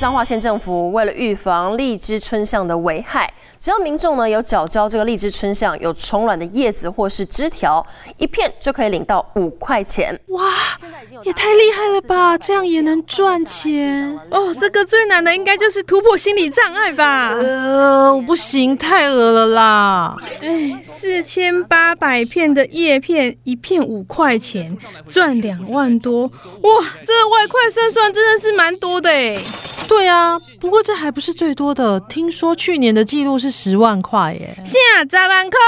彰化县政府为了预防荔枝春象的危害，只要民众呢有缴交这个荔枝春象有虫卵的叶子或是枝条，一片就可以领到五块钱。哇，也太厉害了吧！这样也能赚钱哦。这个最难的应该就是突破心理障碍吧？呃，我不行，太饿了啦！哎，四千八百片的叶片，一片五块钱，赚两万多。哇，这个外快算算真的是蛮多的哎。对啊，不过这还不是最多的。听说去年的记录是十万块耶！现在十万块，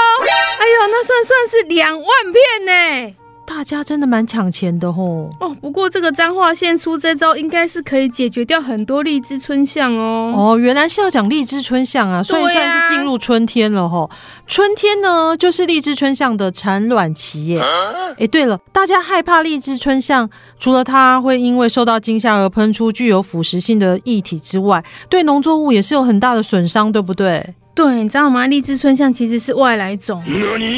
哎呦，那算算是两万片呢。大家真的蛮抢钱的吼哦。不过这个彰化县出这招，应该是可以解决掉很多荔枝春象哦。哦，原来是要讲荔枝春象啊，所以算是进入春天了吼。春天呢，就是荔枝春象的产卵期耶。哎，对了，大家害怕荔枝春象，除了它会因为受到惊吓而喷出具有腐蚀性的液体之外，对农作物也是有很大的损伤，对不对？对，你知道吗？荔枝春象其实是外来种，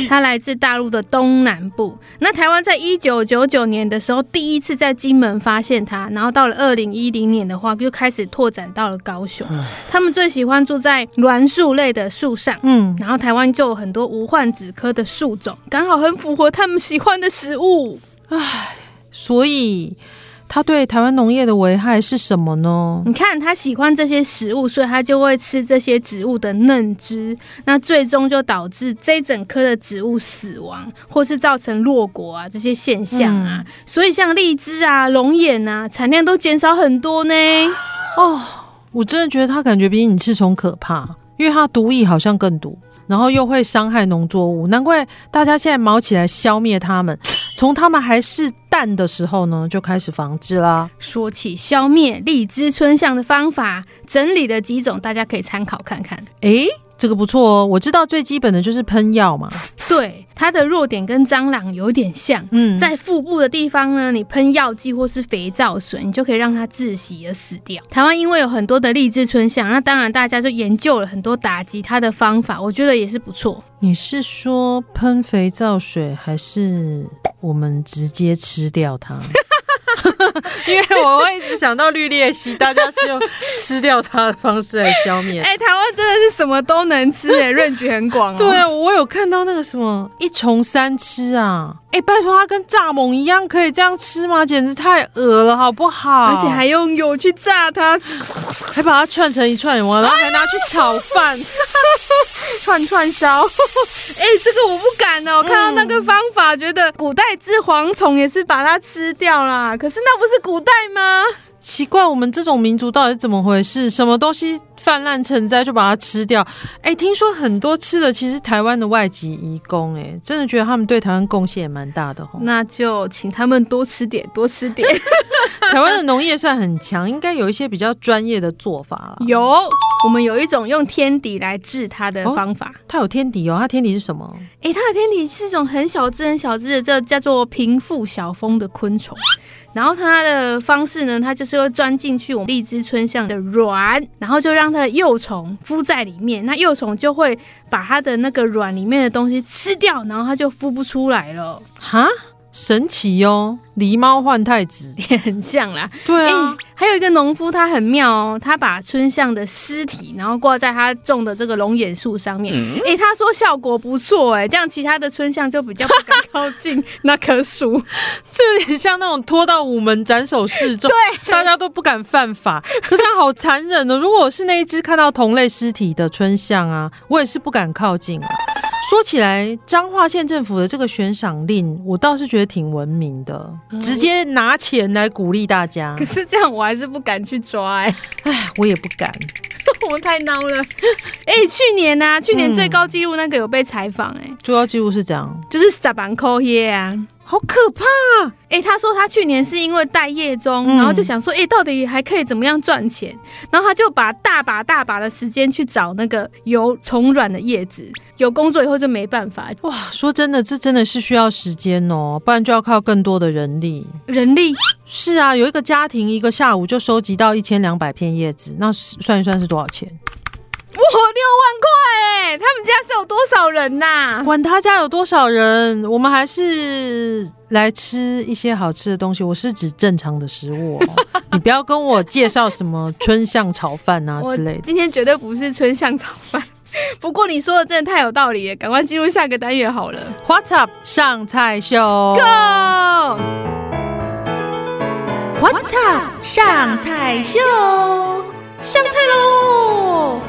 它来自大陆的东南部。那台湾在一九九九年的时候，第一次在金门发现它，然后到了二零一零年的话，就开始拓展到了高雄。他们最喜欢住在栾树类的树上，嗯，然后台湾就有很多无患子科的树种，刚好很符合他们喜欢的食物。唉，所以。它对台湾农业的危害是什么呢？你看，它喜欢这些食物，所以它就会吃这些植物的嫩枝，那最终就导致这整棵的植物死亡，或是造成落果啊这些现象啊。嗯、所以像荔枝啊、龙眼啊，产量都减少很多呢。哦，我真的觉得它感觉比你吃虫可怕，因为它毒液好像更毒，然后又会伤害农作物，难怪大家现在毛起来消灭它们。从它们还是蛋的时候呢，就开始防治啦。说起消灭荔枝春象的方法，整理了几种，大家可以参考看看。诶，这个不错哦。我知道最基本的就是喷药嘛。对，它的弱点跟蟑螂有点像。嗯，在腹部的地方呢，你喷药剂或是肥皂水，你就可以让它窒息而死掉。台湾因为有很多的荔枝春象，那当然大家就研究了很多打击它的方法，我觉得也是不错。你是说喷肥皂水还是？我们直接吃掉它，因为我会一直想到绿鬣蜥，大家是用吃掉它的方式来消灭。哎、欸，台湾真的是什么都能吃、欸，哎，range 很广、喔。对啊，我有看到那个什么一虫三吃啊。哎、欸，拜托，它跟蚱蜢一样可以这样吃吗？简直太恶了，好不好？而且还用油去炸它，还把它串成一串，然后还拿去炒饭，串串烧。哎、欸，这个我不敢哦、喔。看到那个方法，觉得古代治蝗虫也是把它吃掉啦。可是那不是古代吗？奇怪，我们这种民族到底是怎么回事？什么东西泛滥成灾就把它吃掉？哎，听说很多吃的其实台湾的外籍移工，哎，真的觉得他们对台湾贡献也蛮大的哦。那就请他们多吃点，多吃点。台湾的农业算很强，应该有一些比较专业的做法了。有，我们有一种用天敌来治它的方法。哦，它有天敌哦，它天敌是什么？哎，它的天敌是一种很小只、很小只的，这叫做平腹小蜂的昆虫。然后它的方式呢，它就是会钻进去我们荔枝春象的卵，然后就让它的幼虫孵在里面，那幼虫就会把它的那个卵里面的东西吃掉，然后它就孵不出来了。哈？神奇哦，狸猫换太子也很像啦。对啊，欸、还有一个农夫，他很妙哦，他把春象的尸体，然后挂在他种的这个龙眼树上面。哎、嗯欸，他说效果不错，哎，这样其他的春象就比较不敢靠近 那棵树。这有点像那种拖到午门斩首示众，对，大家都不敢犯法。可是他好残忍哦，如果我是那一只看到同类尸体的春象啊，我也是不敢靠近啊。说起来，彰化县政府的这个悬赏令，我倒是觉得挺文明的，直接拿钱来鼓励大家。可是这样，我还是不敢去抓哎、欸，哎，我也不敢，我们太孬了。哎、欸，去年呢、啊，去年最高纪录那个有被采访哎，最高纪录是这样，就是十万块耶啊。好可怕！哎、欸，他说他去年是因为待业中，嗯、然后就想说，哎、欸，到底还可以怎么样赚钱？然后他就把大把大把的时间去找那个有虫卵的叶子。有工作以后就没办法。哇，说真的，这真的是需要时间哦，不然就要靠更多的人力。人力？是啊，有一个家庭一个下午就收集到一千两百片叶子，那算一算是多少钱？哇，六万块哎！他们家是有多少人呐、啊？管他家有多少人，我们还是来吃一些好吃的东西。我是指正常的食物哦，你不要跟我介绍什么春象炒饭啊之类的。今天绝对不是春象炒饭。不过你说的真的太有道理了，赶快进入下个单元好了。What's up？上菜秀，Go！What's up？上菜秀，上菜喽！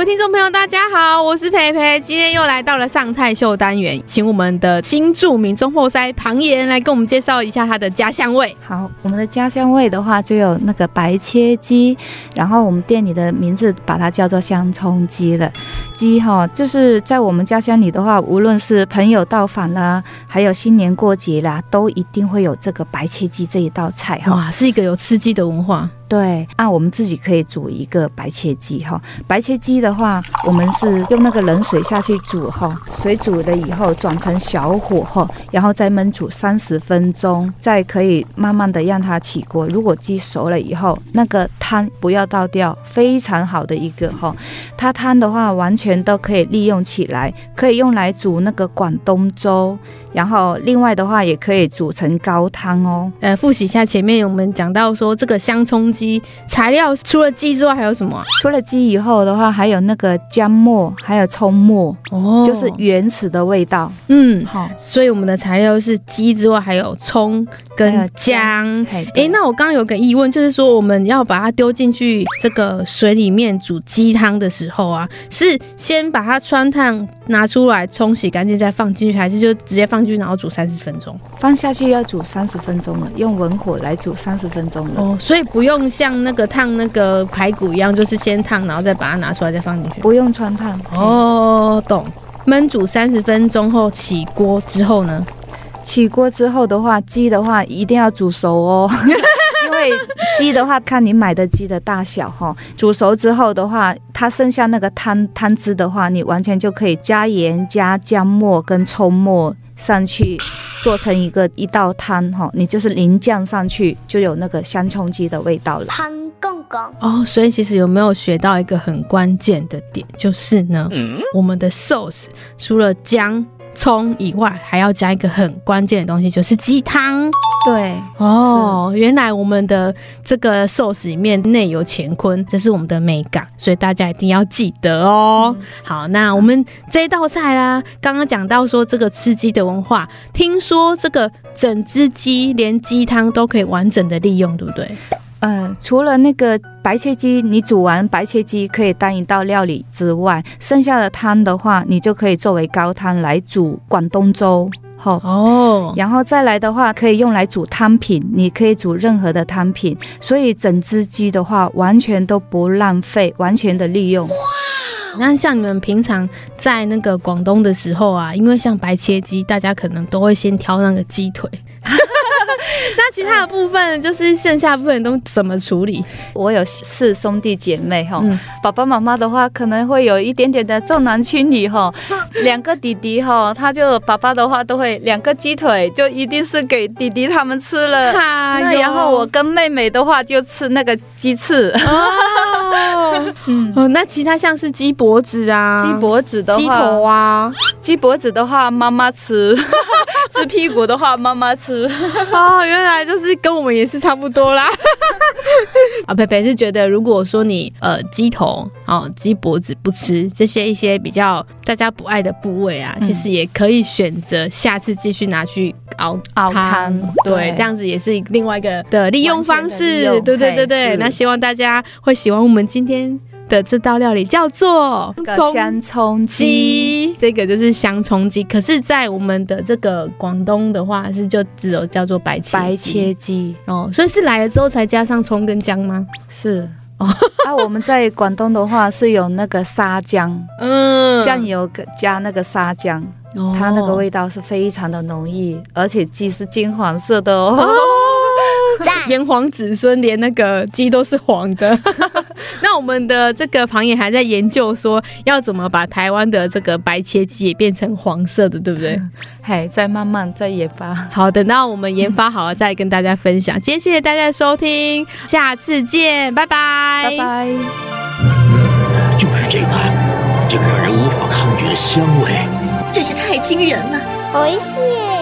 各位听众朋友，大家好，我是培培，今天又来到了上菜秀单元，请我们的新著名中后塞庞岩来跟我们介绍一下他的家乡味。好，我们的家乡味的话，就有那个白切鸡，然后我们店里的名字把它叫做香葱鸡了。鸡哈，就是在我们家乡里的话，无论是朋友到访啦，还有新年过节啦，都一定会有这个白切鸡这一道菜哈。哇，是一个有吃鸡的文化。对，啊，我们自己可以煮一个白切鸡哈。白切鸡的话，我们是用那个冷水下去煮哈，水煮了以后转成小火哈，然后再焖煮三十分钟，再可以慢慢的让它起锅。如果鸡熟了以后，那个汤不要倒掉，非常好的一个哈。它汤的话完全都可以利用起来，可以用来煮那个广东粥。然后另外的话也可以煮成高汤哦。呃，复习一下前面我们讲到说这个香葱鸡材料除了鸡之外还有什么？除了鸡以后的话，还有那个姜末，还有葱末，哦，就是原始的味道。嗯，好。所以我们的材料是鸡之外还有葱跟姜。哎，那我刚刚有个疑问，就是说我们要把它丢进去这个水里面煮鸡汤的时候啊，是先把它穿烫拿出来冲洗干净再放进去，还是就直接放？放进去，然后煮三十分钟，放下去要煮三十分钟了，用文火来煮三十分钟了。哦，所以不用像那个烫那个排骨一样，就是先烫，然后再把它拿出来再放进去。不用穿烫。哦，懂。焖煮三十分钟后起锅之后呢？起锅之后的话，鸡的话一定要煮熟哦，因为鸡的话看你买的鸡的大小哈。煮熟之后的话，它剩下那个汤汤汁的话，你完全就可以加盐、加姜末跟葱末上去，做成一个一道汤哈。你就是淋酱上去，就有那个香葱鸡的味道了。汤公公哦，所以其实有没有学到一个很关键的点，就是呢，嗯、我们的 sauce 除了姜。葱以外，还要加一个很关键的东西，就是鸡汤。对，哦，原来我们的这个寿司里面内有乾坤，这是我们的美感，所以大家一定要记得哦。嗯、好，那我们这一道菜啦，刚刚讲到说这个吃鸡的文化，听说这个整只鸡连鸡汤都可以完整的利用，对不对？呃，除了那个白切鸡，你煮完白切鸡可以当一道料理之外，剩下的汤的话，你就可以作为高汤来煮广东粥。好哦，然后再来的话，可以用来煮汤品，你可以煮任何的汤品。所以整只鸡的话，完全都不浪费，完全的利用。哇，那像你们平常在那个广东的时候啊，因为像白切鸡，大家可能都会先挑那个鸡腿。那其他的部分就是剩下部分都怎么处理？我有四兄弟姐妹哈，嗯、爸爸妈妈的话可能会有一点点的重男轻女哈。两个弟弟哈，他就爸爸的话都会两个鸡腿就一定是给弟弟他们吃了，哎、那然后我跟妹妹的话就吃那个鸡翅。哦，嗯，哦，那其他像是鸡脖子啊，鸡脖子的话，鸡头啊，鸡脖子的话妈妈吃，鸡屁股的话妈妈吃。哦，原来就是跟我们也是差不多啦。啊，培培是觉得，如果说你呃鸡头哦鸡脖子不吃这些一些比较大家不爱的部位啊，嗯、其实也可以选择下次继续拿去熬熬汤。对，对这样子也是另外一个的利用方式。对对对对，那希望大家会喜欢我们今天的这道料理叫做香葱鸡，这个就是香葱鸡。可是，在我们的这个广东的话，是就只有叫做白切白切鸡哦。所以是来了之后才加上葱跟姜吗？是 啊，我们在广东的话是有那个沙姜，嗯，酱油加那个沙姜，哦、它那个味道是非常的浓郁，而且鸡是金黄色的哦。哦炎黄子孙，连那个鸡都是黄的。那我们的这个旁野还在研究说，要怎么把台湾的这个白切鸡也变成黄色的，对不对？还在慢慢在研发。好，等到我们研发好了再跟大家分享。今天谢谢大家的收听，下次见，拜拜，拜拜。就是这个，这个让人无法抗拒的香味，真是太惊人了。おい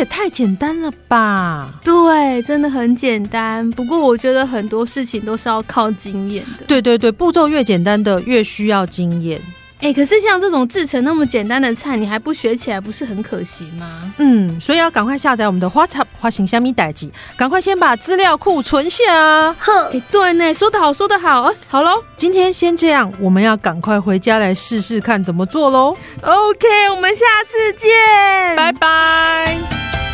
也太简单了吧？对，真的很简单。不过我觉得很多事情都是要靠经验的。对对对，步骤越简单的越需要经验。哎、欸，可是像这种制成那么简单的菜，你还不学起来，不是很可惜吗？嗯，所以要赶快下载我们的 WhatsApp 花型虾米代志，赶快先把资料库存下。呵，哎，对呢，说得好，说得好。啊，好喽，今天先这样，我们要赶快回家来试试看怎么做喽。OK，我们下次见，拜拜。